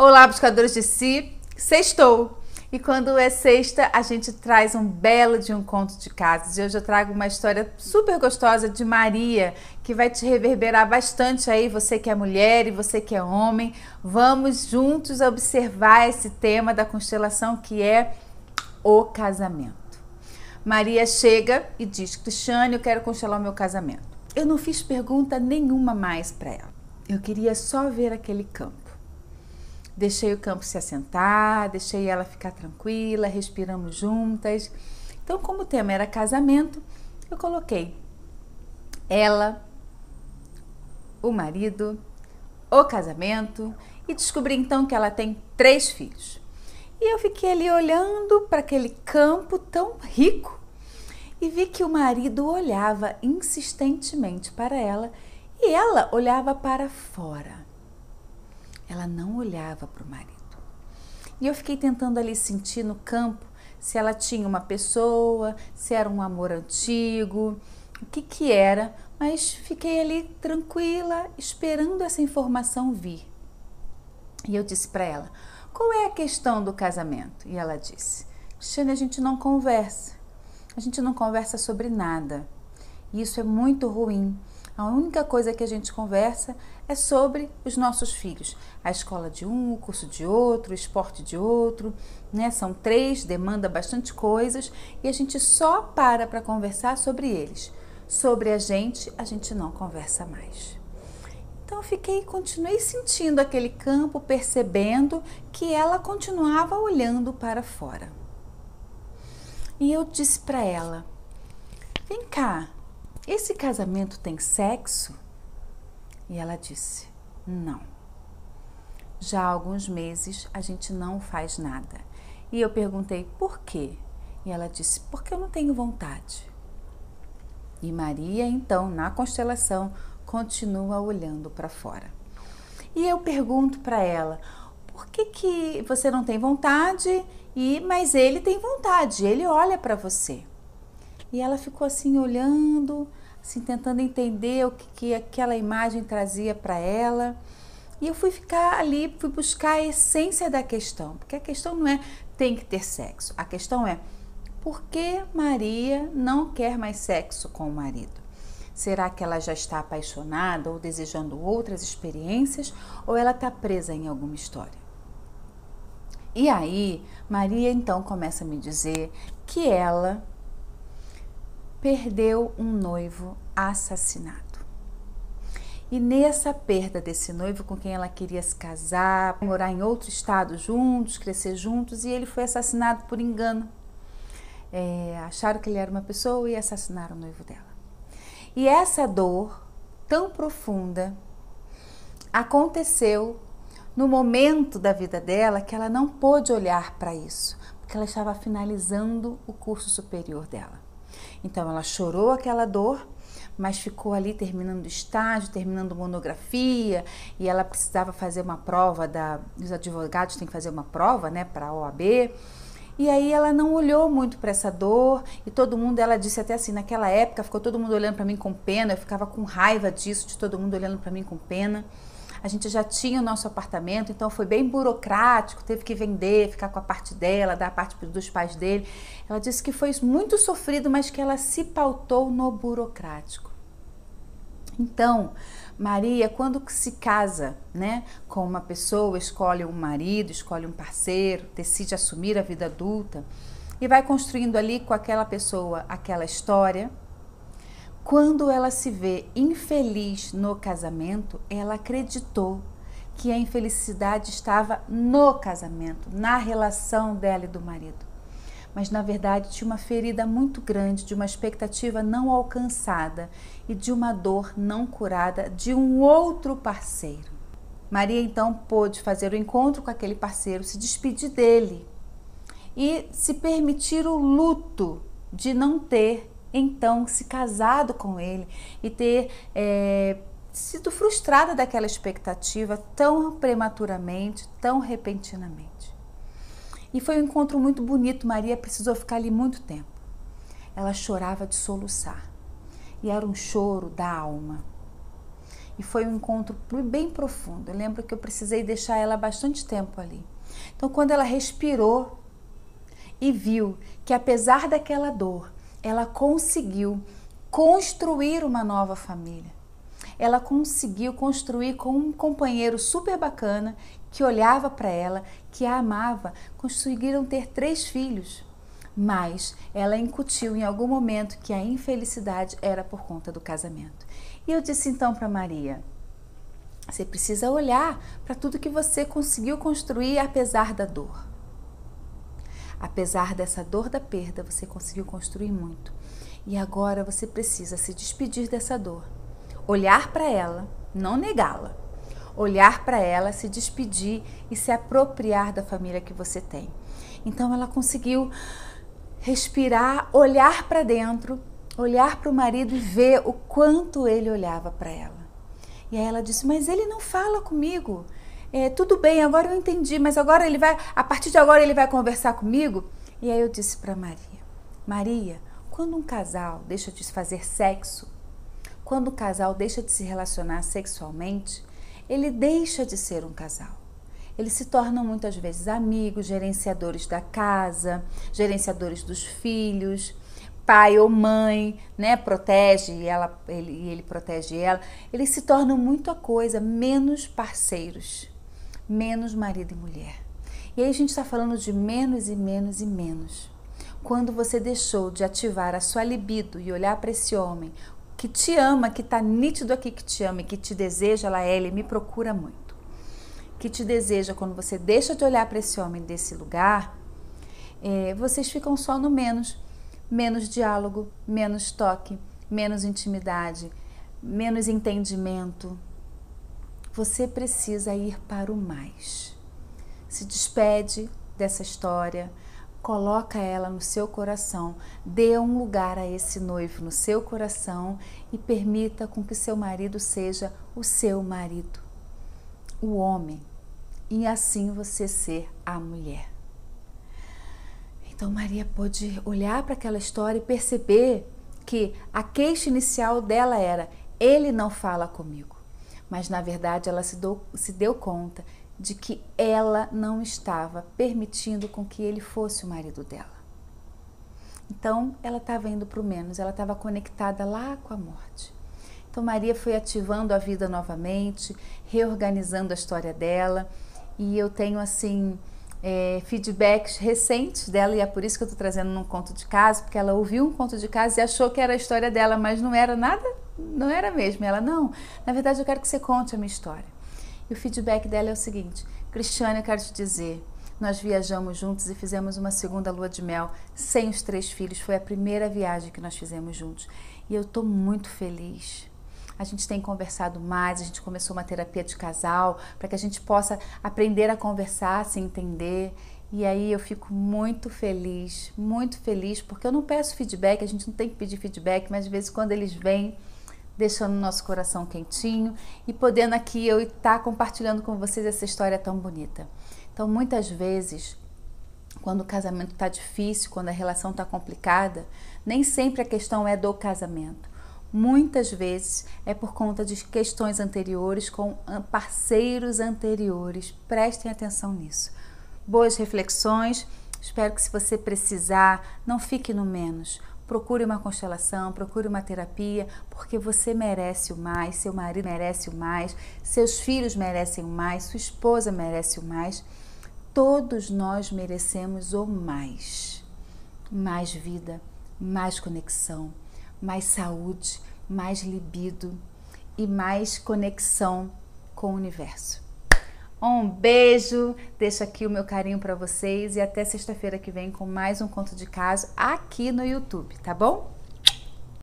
Olá, buscadores de si, sextou! E quando é sexta, a gente traz um belo de um conto de casas. E hoje eu trago uma história super gostosa de Maria, que vai te reverberar bastante aí, você que é mulher e você que é homem. Vamos juntos observar esse tema da constelação que é o casamento. Maria chega e diz: Cristiane, eu quero constelar o meu casamento. Eu não fiz pergunta nenhuma mais para ela. Eu queria só ver aquele campo. Deixei o campo se assentar, deixei ela ficar tranquila, respiramos juntas. Então, como o tema era casamento, eu coloquei ela, o marido, o casamento e descobri então que ela tem três filhos. E eu fiquei ali olhando para aquele campo tão rico e vi que o marido olhava insistentemente para ela e ela olhava para fora. Ela não olhava para o marido. E eu fiquei tentando ali sentir no campo se ela tinha uma pessoa, se era um amor antigo, o que que era, mas fiquei ali tranquila, esperando essa informação vir. E eu disse para ela: "Qual é a questão do casamento?" E ela disse: "Cristiane, a gente não conversa. A gente não conversa sobre nada. E isso é muito ruim, a única coisa que a gente conversa é sobre os nossos filhos. A escola de um, o curso de outro, o esporte de outro, né? São três, demanda bastante coisas e a gente só para para conversar sobre eles. Sobre a gente, a gente não conversa mais. Então eu fiquei, continuei sentindo aquele campo, percebendo que ela continuava olhando para fora. E eu disse para ela: "Vem cá, esse casamento tem sexo? E ela disse: Não. Já há alguns meses a gente não faz nada. E eu perguntei: Por quê? E ela disse: Porque eu não tenho vontade. E Maria, então, na constelação, continua olhando para fora. E eu pergunto para ela: Por que, que você não tem vontade? E mas ele tem vontade, ele olha para você. E ela ficou assim olhando, assim, tentando entender o que, que aquela imagem trazia para ela. E eu fui ficar ali, fui buscar a essência da questão, porque a questão não é tem que ter sexo, a questão é por que Maria não quer mais sexo com o marido? Será que ela já está apaixonada ou desejando outras experiências ou ela está presa em alguma história? E aí, Maria então começa a me dizer que ela perdeu um noivo assassinado. E nessa perda desse noivo com quem ela queria se casar, morar em outro estado juntos, crescer juntos, e ele foi assassinado por engano. É, acharam que ele era uma pessoa e assassinaram o noivo dela. E essa dor tão profunda aconteceu no momento da vida dela que ela não pôde olhar para isso, porque ela estava finalizando o curso superior dela. Então ela chorou aquela dor, mas ficou ali terminando estágio, terminando monografia, e ela precisava fazer uma prova da os advogados têm que fazer uma prova, né, para a OAB. E aí ela não olhou muito para essa dor e todo mundo, ela disse até assim, naquela época ficou todo mundo olhando para mim com pena, eu ficava com raiva disso, de todo mundo olhando para mim com pena a gente já tinha o nosso apartamento, então foi bem burocrático, teve que vender, ficar com a parte dela, dar a parte dos pais dele. Ela disse que foi muito sofrido, mas que ela se pautou no burocrático. Então, Maria, quando se casa, né, com uma pessoa, escolhe um marido, escolhe um parceiro, decide assumir a vida adulta e vai construindo ali com aquela pessoa aquela história, quando ela se vê infeliz no casamento, ela acreditou que a infelicidade estava no casamento, na relação dela e do marido. Mas na verdade tinha uma ferida muito grande de uma expectativa não alcançada e de uma dor não curada de um outro parceiro. Maria então pôde fazer o encontro com aquele parceiro, se despedir dele e se permitir o luto de não ter então se casado com ele e ter é, sido frustrada daquela expectativa tão prematuramente, tão repentinamente. E foi um encontro muito bonito. Maria precisou ficar ali muito tempo. Ela chorava de soluçar e era um choro da alma. E foi um encontro bem profundo. Eu lembro que eu precisei deixar ela bastante tempo ali. Então, quando ela respirou e viu que apesar daquela dor, ela conseguiu construir uma nova família. Ela conseguiu construir com um companheiro super bacana que olhava para ela, que a amava. Conseguiram ter três filhos. Mas ela incutiu em algum momento que a infelicidade era por conta do casamento. E eu disse então para Maria: você precisa olhar para tudo que você conseguiu construir apesar da dor. Apesar dessa dor da perda, você conseguiu construir muito. E agora você precisa se despedir dessa dor, olhar para ela, não negá-la, olhar para ela, se despedir e se apropriar da família que você tem. Então ela conseguiu respirar, olhar para dentro, olhar para o marido e ver o quanto ele olhava para ela. E aí ela disse: Mas ele não fala comigo. É, tudo bem, agora eu entendi, mas agora ele vai, a partir de agora ele vai conversar comigo. E aí eu disse para Maria: Maria, quando um casal deixa de fazer sexo, quando o casal deixa de se relacionar sexualmente, ele deixa de ser um casal. Eles se tornam muitas vezes amigos, gerenciadores da casa, gerenciadores dos filhos, pai ou mãe, né, protege ela, ele, ele protege ela. Eles se tornam muita coisa, menos parceiros, menos marido e mulher. E aí a gente está falando de menos e menos e menos quando você deixou de ativar a sua libido e olhar para esse homem que te ama, que está nítido aqui que te ama e que te deseja, ela, ele me procura muito. Que te deseja, quando você deixa de olhar para esse homem desse lugar, é, vocês ficam só no menos. Menos diálogo, menos toque, menos intimidade, menos entendimento. Você precisa ir para o mais. Se despede dessa história, coloca ela no seu coração, dê um lugar a esse noivo no seu coração e permita com que seu marido seja o seu marido, o homem, e assim você ser a mulher. Então Maria pôde olhar para aquela história e perceber que a queixa inicial dela era: ele não fala comigo. Mas na verdade ela se, do, se deu conta de que ela não estava permitindo com que ele fosse o marido dela. Então, ela estava indo para o menos, ela estava conectada lá com a morte. Então, Maria foi ativando a vida novamente, reorganizando a história dela, e eu tenho, assim, é, feedbacks recentes dela, e é por isso que eu estou trazendo num conto de casa, porque ela ouviu um conto de casa e achou que era a história dela, mas não era nada, não era mesmo. Ela, não, na verdade eu quero que você conte a minha história. E o feedback dela é o seguinte: Cristiane, eu quero te dizer, nós viajamos juntos e fizemos uma segunda lua de mel sem os três filhos. Foi a primeira viagem que nós fizemos juntos. E eu estou muito feliz. A gente tem conversado mais, a gente começou uma terapia de casal para que a gente possa aprender a conversar, se entender. E aí eu fico muito feliz, muito feliz, porque eu não peço feedback, a gente não tem que pedir feedback, mas às vezes quando eles vêm, deixando nosso coração quentinho e podendo aqui eu estar compartilhando com vocês essa história tão bonita. Então, muitas vezes, quando o casamento está difícil, quando a relação está complicada, nem sempre a questão é do casamento. Muitas vezes é por conta de questões anteriores com parceiros anteriores. Prestem atenção nisso. Boas reflexões. Espero que, se você precisar, não fique no menos procure uma constelação, procure uma terapia, porque você merece o mais, seu marido merece o mais, seus filhos merecem o mais, sua esposa merece o mais. Todos nós merecemos o mais. Mais vida, mais conexão, mais saúde, mais libido e mais conexão com o universo. Um beijo, deixo aqui o meu carinho para vocês e até sexta-feira que vem com mais um conto de caso aqui no YouTube, tá bom?